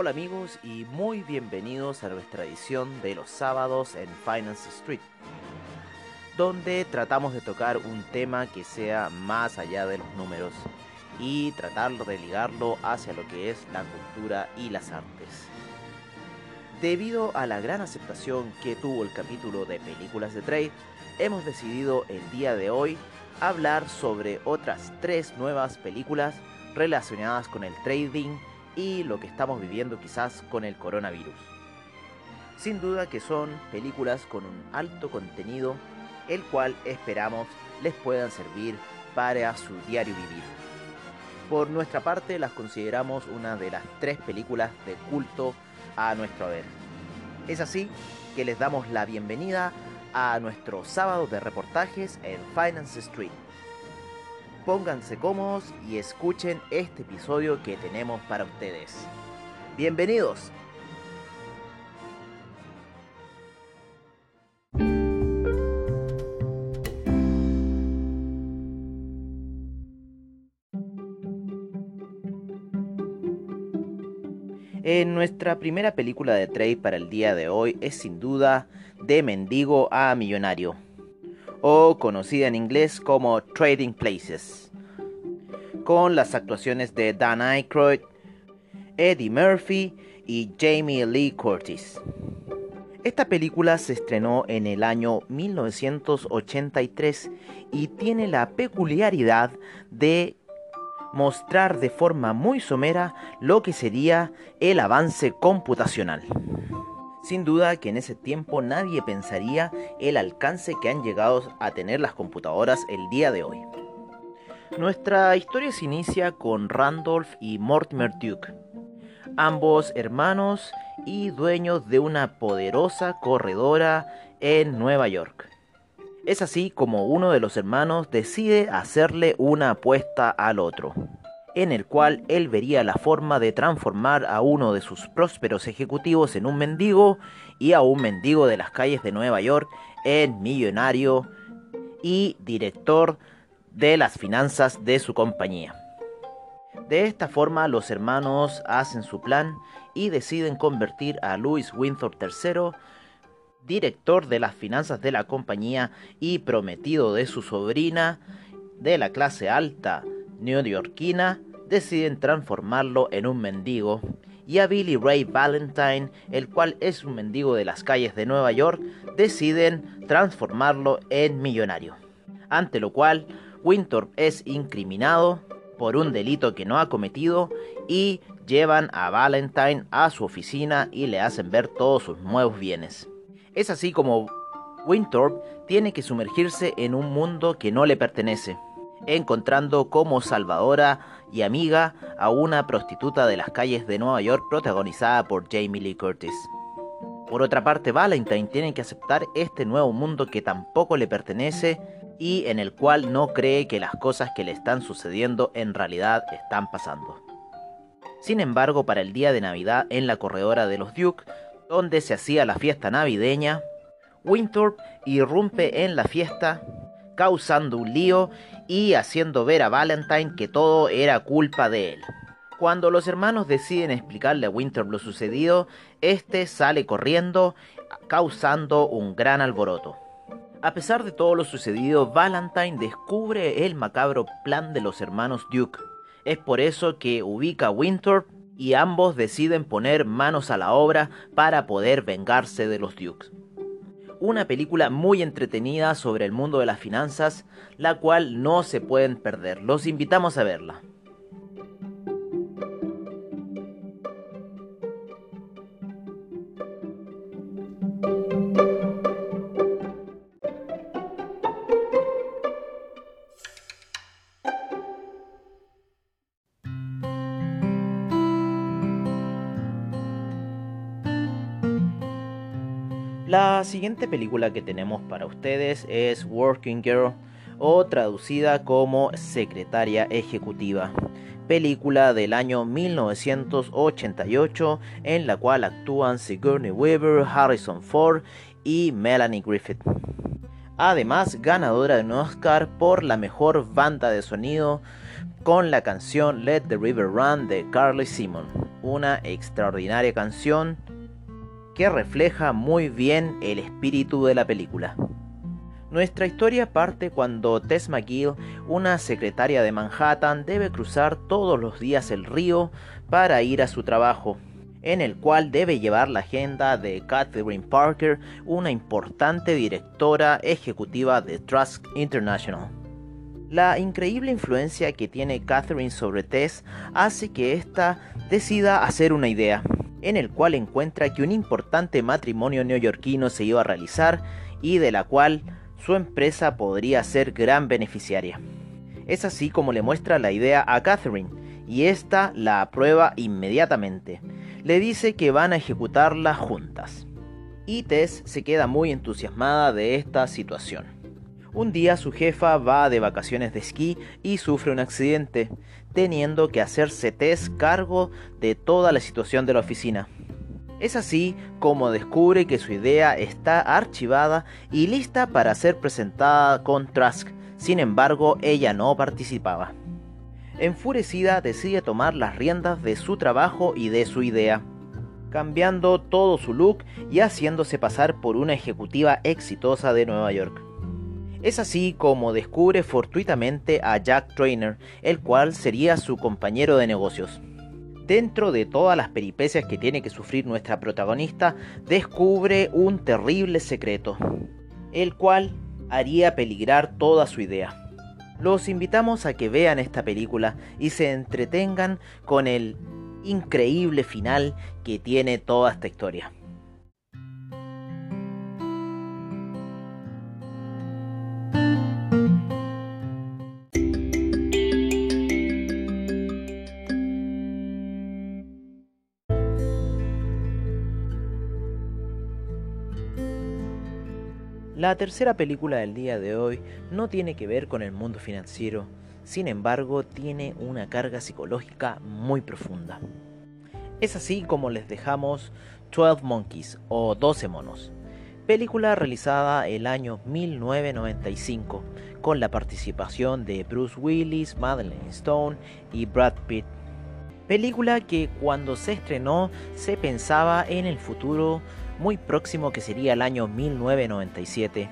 Hola amigos y muy bienvenidos a nuestra edición de los sábados en Finance Street, donde tratamos de tocar un tema que sea más allá de los números y tratar de ligarlo hacia lo que es la cultura y las artes. Debido a la gran aceptación que tuvo el capítulo de películas de trade, hemos decidido el día de hoy hablar sobre otras tres nuevas películas relacionadas con el trading y lo que estamos viviendo quizás con el coronavirus. Sin duda que son películas con un alto contenido, el cual esperamos les puedan servir para su diario vivir. Por nuestra parte las consideramos una de las tres películas de culto a nuestro haber. Es así que les damos la bienvenida a nuestro sábado de reportajes en Finance Street. Pónganse cómodos y escuchen este episodio que tenemos para ustedes. Bienvenidos. En nuestra primera película de trade para el día de hoy es sin duda De Mendigo a Millonario, o conocida en inglés como Trading Places, con las actuaciones de Dan Aykroyd, Eddie Murphy y Jamie Lee Curtis. Esta película se estrenó en el año 1983 y tiene la peculiaridad de mostrar de forma muy somera lo que sería el avance computacional. Sin duda que en ese tiempo nadie pensaría el alcance que han llegado a tener las computadoras el día de hoy. Nuestra historia se inicia con Randolph y Mortimer Duke, ambos hermanos y dueños de una poderosa corredora en Nueva York. Es así como uno de los hermanos decide hacerle una apuesta al otro, en el cual él vería la forma de transformar a uno de sus prósperos ejecutivos en un mendigo y a un mendigo de las calles de Nueva York en millonario y director de las finanzas de su compañía. De esta forma los hermanos hacen su plan y deciden convertir a Louis Winthrop III director de las finanzas de la compañía y prometido de su sobrina de la clase alta neoyorquina, deciden transformarlo en un mendigo. Y a Billy Ray Valentine, el cual es un mendigo de las calles de Nueva York, deciden transformarlo en millonario. Ante lo cual, Winthorpe es incriminado por un delito que no ha cometido y llevan a Valentine a su oficina y le hacen ver todos sus nuevos bienes. Es así como Winthorpe tiene que sumergirse en un mundo que no le pertenece, encontrando como salvadora y amiga a una prostituta de las calles de Nueva York protagonizada por Jamie Lee Curtis. Por otra parte, Valentine tiene que aceptar este nuevo mundo que tampoco le pertenece y en el cual no cree que las cosas que le están sucediendo en realidad están pasando. Sin embargo, para el día de Navidad en la corredora de los Duke, donde se hacía la fiesta navideña, Winthorpe irrumpe en la fiesta, causando un lío y haciendo ver a Valentine que todo era culpa de él. Cuando los hermanos deciden explicarle a Winthorpe lo sucedido, este sale corriendo, causando un gran alboroto. A pesar de todo lo sucedido, Valentine descubre el macabro plan de los hermanos Duke. Es por eso que ubica a Winthorpe y ambos deciden poner manos a la obra para poder vengarse de los Dukes. Una película muy entretenida sobre el mundo de las finanzas, la cual no se pueden perder. Los invitamos a verla. La siguiente película que tenemos para ustedes es Working Girl o traducida como Secretaria Ejecutiva, película del año 1988 en la cual actúan Sigourney Weaver, Harrison Ford y Melanie Griffith. Además, ganadora de un Oscar por la mejor banda de sonido con la canción Let the River Run de Carly Simon. una extraordinaria canción que refleja muy bien el espíritu de la película. Nuestra historia parte cuando Tess McGill, una secretaria de Manhattan, debe cruzar todos los días el río para ir a su trabajo, en el cual debe llevar la agenda de Catherine Parker, una importante directora ejecutiva de Trust International. La increíble influencia que tiene Catherine sobre Tess hace que ésta decida hacer una idea, en el cual encuentra que un importante matrimonio neoyorquino se iba a realizar y de la cual su empresa podría ser gran beneficiaria. Es así como le muestra la idea a Catherine, y ésta la aprueba inmediatamente. Le dice que van a ejecutarla juntas. Y Tess se queda muy entusiasmada de esta situación. Un día su jefa va de vacaciones de esquí y sufre un accidente, teniendo que hacerse Tess cargo de toda la situación de la oficina. Es así como descubre que su idea está archivada y lista para ser presentada con Trask, sin embargo ella no participaba. Enfurecida decide tomar las riendas de su trabajo y de su idea, cambiando todo su look y haciéndose pasar por una ejecutiva exitosa de Nueva York. Es así como descubre fortuitamente a Jack Trainer, el cual sería su compañero de negocios. Dentro de todas las peripecias que tiene que sufrir nuestra protagonista, descubre un terrible secreto, el cual haría peligrar toda su idea. Los invitamos a que vean esta película y se entretengan con el increíble final que tiene toda esta historia. La tercera película del día de hoy no tiene que ver con el mundo financiero, sin embargo tiene una carga psicológica muy profunda. Es así como les dejamos 12 Monkeys o 12 monos, película realizada el año 1995 con la participación de Bruce Willis, Madeleine Stone y Brad Pitt. Película que cuando se estrenó se pensaba en el futuro muy próximo que sería el año 1997,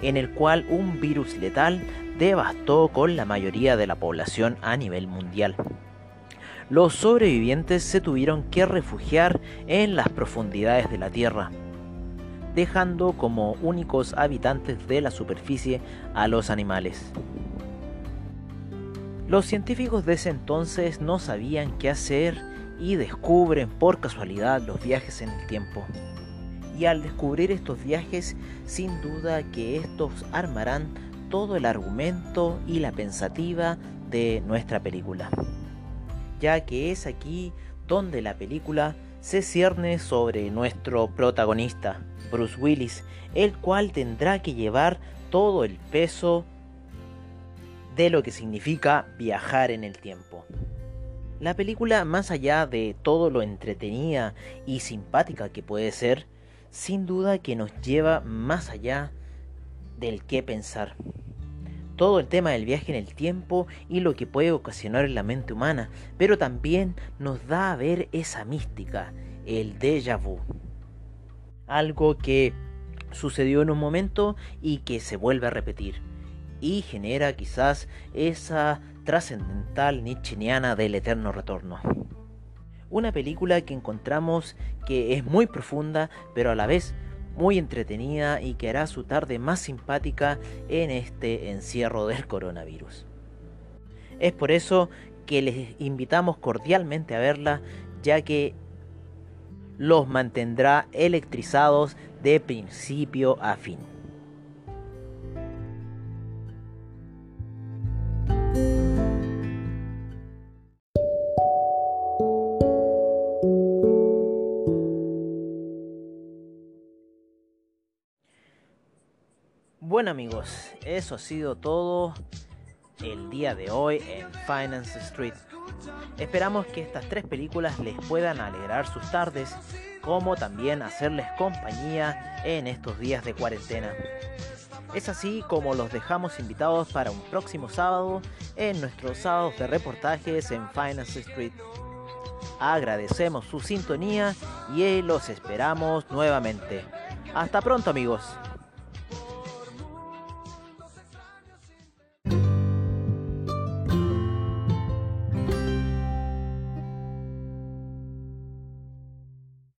en el cual un virus letal devastó con la mayoría de la población a nivel mundial. Los sobrevivientes se tuvieron que refugiar en las profundidades de la Tierra, dejando como únicos habitantes de la superficie a los animales. Los científicos de ese entonces no sabían qué hacer y descubren por casualidad los viajes en el tiempo y al descubrir estos viajes, sin duda que estos armarán todo el argumento y la pensativa de nuestra película. Ya que es aquí donde la película se cierne sobre nuestro protagonista, Bruce Willis, el cual tendrá que llevar todo el peso de lo que significa viajar en el tiempo. La película, más allá de todo lo entretenida y simpática que puede ser, sin duda que nos lleva más allá del que pensar. Todo el tema del viaje en el tiempo y lo que puede ocasionar en la mente humana, pero también nos da a ver esa mística, el déjà vu. Algo que sucedió en un momento y que se vuelve a repetir. Y genera quizás esa trascendental nicheniana del eterno retorno. Una película que encontramos que es muy profunda, pero a la vez muy entretenida y que hará su tarde más simpática en este encierro del coronavirus. Es por eso que les invitamos cordialmente a verla, ya que los mantendrá electrizados de principio a fin. Bueno amigos, eso ha sido todo el día de hoy en Finance Street. Esperamos que estas tres películas les puedan alegrar sus tardes, como también hacerles compañía en estos días de cuarentena. Es así como los dejamos invitados para un próximo sábado en nuestros sábados de reportajes en Finance Street. agradecemos su sintonía y los esperamos nuevamente. Hasta pronto amigos.